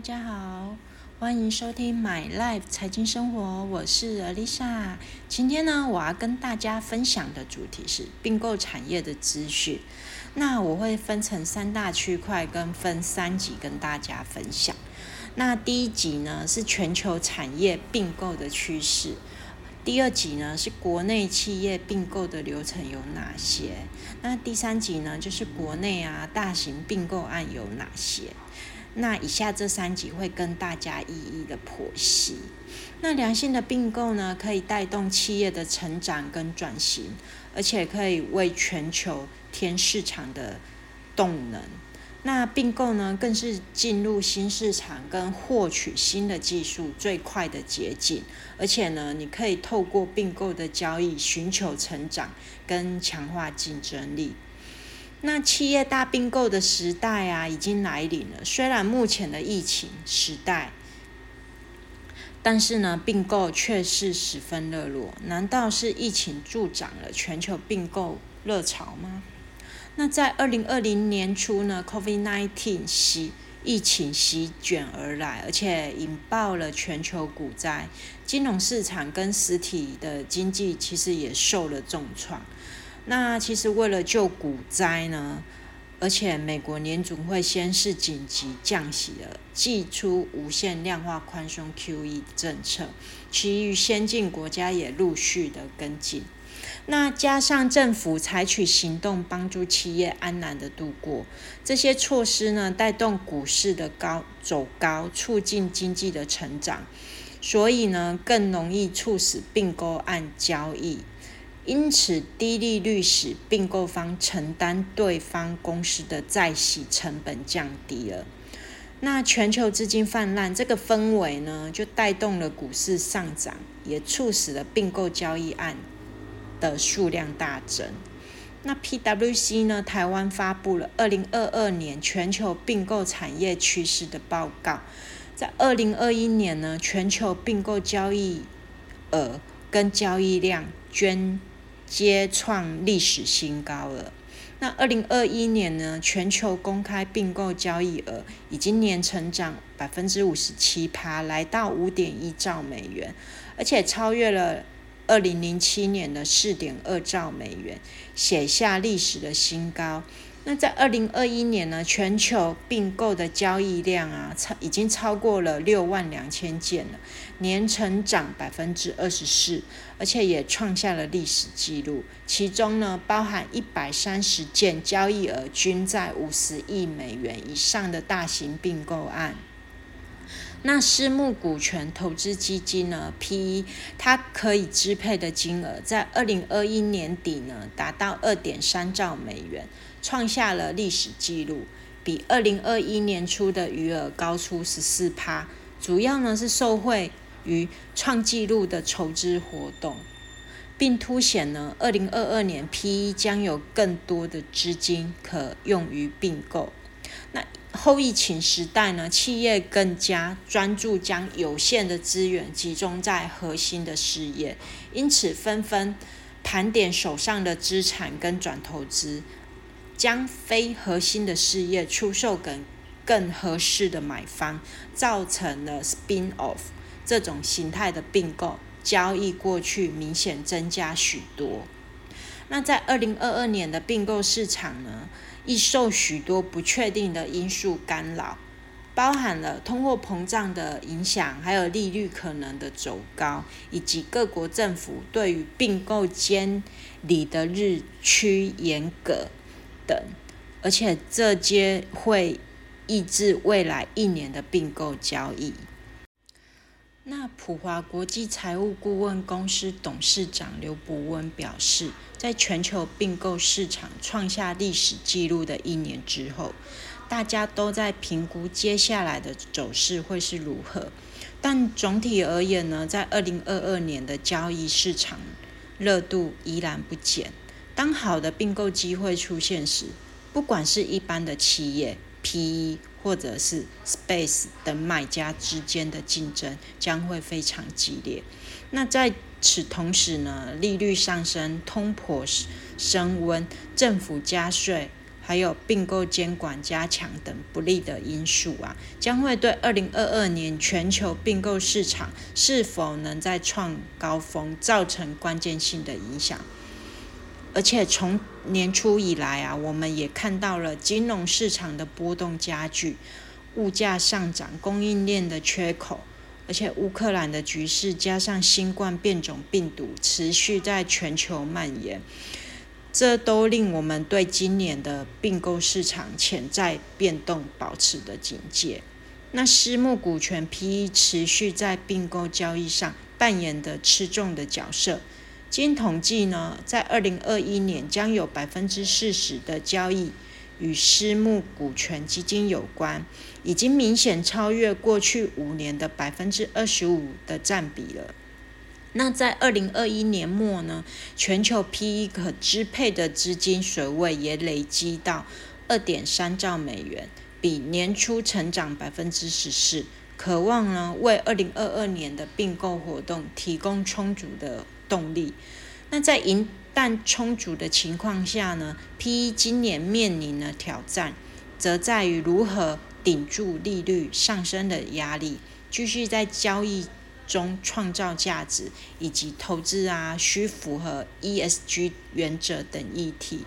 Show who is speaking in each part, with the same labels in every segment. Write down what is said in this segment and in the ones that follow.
Speaker 1: 大家好，欢迎收听 My Life 财经生活，我是 Alisa。今天呢，我要跟大家分享的主题是并购产业的资讯。那我会分成三大区块，跟分三级跟大家分享。那第一集呢是全球产业并购的趋势，第二集呢是国内企业并购的流程有哪些？那第三集呢就是国内啊大型并购案有哪些？那以下这三集会跟大家一一的剖析。那良性的并购呢，可以带动企业的成长跟转型，而且可以为全球添市场的动能。那并购呢，更是进入新市场跟获取新的技术最快的捷径。而且呢，你可以透过并购的交易，寻求成长跟强化竞争力。那企业大并购的时代啊，已经来临了。虽然目前的疫情时代，但是呢，并购却是十分热络。难道是疫情助长了全球并购热潮吗？那在二零二零年初呢，COVID-19 袭疫情席卷而来，而且引爆了全球股灾，金融市场跟实体的经济其实也受了重创。那其实为了救股灾呢，而且美国联总会先是紧急降息了，祭出无限量化宽松 QE 政策，其余先进国家也陆续的跟进。那加上政府采取行动帮助企业安然的度过，这些措施呢，带动股市的高走高，促进经济的成长，所以呢，更容易促使并购案交易。因此，低利率使并购方承担对方公司的再息成本降低了。那全球资金泛滥这个氛围呢，就带动了股市上涨，也促使了并购交易案的数量大增。那 PWC 呢，台湾发布了二零二二年全球并购产业趋势的报告，在二零二一年呢，全球并购交易额跟交易量均皆创历史新高了。那二零二一年呢，全球公开并购交易额已经年成长百分之五十七趴，来到五点一兆美元，而且超越了二零零七年的四点二兆美元，写下历史的新高。那在二零二一年呢，全球并购的交易量啊，超已经超过了六万两千件了，年成长百分之二十四，而且也创下了历史纪录。其中呢，包含一百三十件交易额均在五十亿美元以上的大型并购案。那私募股权投资基金呢，P/E 它可以支配的金额，在二零二一年底呢，达到二点三兆美元。创下了历史纪录，比二零二一年初的余额高出十四趴。主要呢是受惠于创纪录的筹资活动，并凸显呢二零二二年 P/E 将有更多的资金可用于并购。那后疫情时代呢，企业更加专注将有限的资源集中在核心的事业，因此纷纷盘点手上的资产跟转投资。将非核心的事业出售给更合适的买方，造成了 spin off 这种形态的并购交易，过去明显增加许多。那在二零二二年的并购市场呢，易受许多不确定的因素干扰，包含了通货膨胀的影响，还有利率可能的走高，以及各国政府对于并购监理的日趋严格。等，而且这些会抑制未来一年的并购交易。那普华国际财务顾问公司董事长刘伯温表示，在全球并购市场创下历史纪录的一年之后，大家都在评估接下来的走势会是如何。但总体而言呢，在二零二二年的交易市场热度依然不减。当好的并购机会出现时，不管是一般的企业、PE 或者是 Space 等买家之间的竞争将会非常激烈。那在此同时呢，利率上升、通膨升温、政府加税，还有并购监管加强等不利的因素啊，将会对二零二二年全球并购市场是否能再创高峰造成关键性的影响。而且从年初以来啊，我们也看到了金融市场的波动加剧，物价上涨，供应链的缺口。而且乌克兰的局势加上新冠变种病毒持续在全球蔓延，这都令我们对今年的并购市场潜在变动保持的警戒。那私募股权 PE 持续在并购交易上扮演的吃重的角色。经统计呢，在二零二一年将有百分之四十的交易。与私募股权基金有关，已经明显超越过去五年的百分之二十五的占比了。那在二零二一年末呢，全球 PE 可支配的资金水位也累积到二点三兆美元，比年初成长百分之十四，渴望呢为二零二二年的并购活动提供充足的动力。那在银弹充足的情况下呢，PE 今年面临的挑战，则在于如何顶住利率上升的压力，继续在交易中创造价值，以及投资啊需符合 ESG 原则等议题。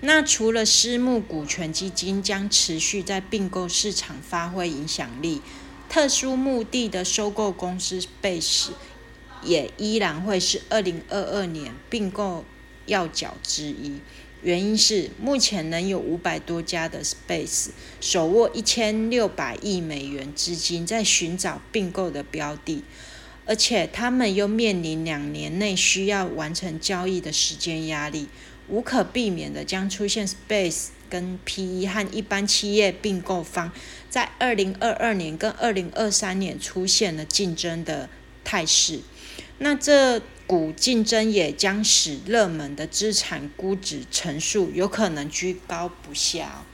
Speaker 1: 那除了私募股权基金将持续在并购市场发挥影响力，特殊目的的收购公司 Space。也依然会是二零二二年并购要角之一。原因是目前能有五百多家的 Space 手握一千六百亿美元资金在寻找并购的标的，而且他们又面临两年内需要完成交易的时间压力，无可避免的将出现 Space 跟 PE 和一般企业并购方在二零二二年跟二零二三年出现了竞争的态势。那这股竞争也将使热门的资产估值乘数有可能居高不下。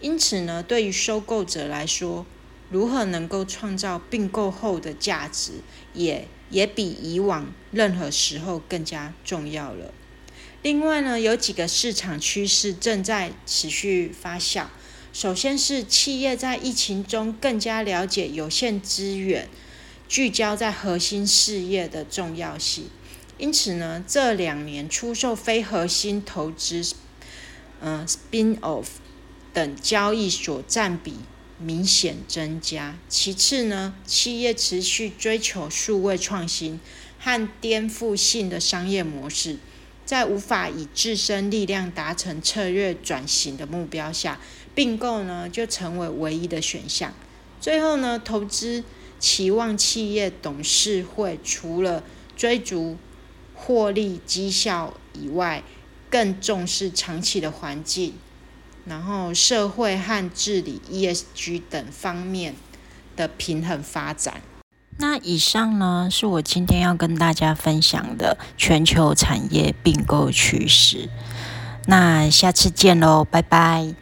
Speaker 1: 因此呢，对于收购者来说，如何能够创造并购后的价值，也也比以往任何时候更加重要了。另外呢，有几个市场趋势正在持续发酵。首先是企业在疫情中更加了解有限资源。聚焦在核心事业的重要性，因此呢，这两年出售非核心投资，嗯，spin off 等交易所占比明显增加。其次呢，企业持续追求数位创新和颠覆性的商业模式，在无法以自身力量达成策略转型的目标下，并购呢就成为唯一的选项。最后呢，投资。期望企业董事会除了追逐获利绩效以外，更重视长期的环境，然后社会和治理 ESG 等方面的平衡发展。那以上呢，是我今天要跟大家分享的全球产业并购趋势。那下次见喽，拜拜。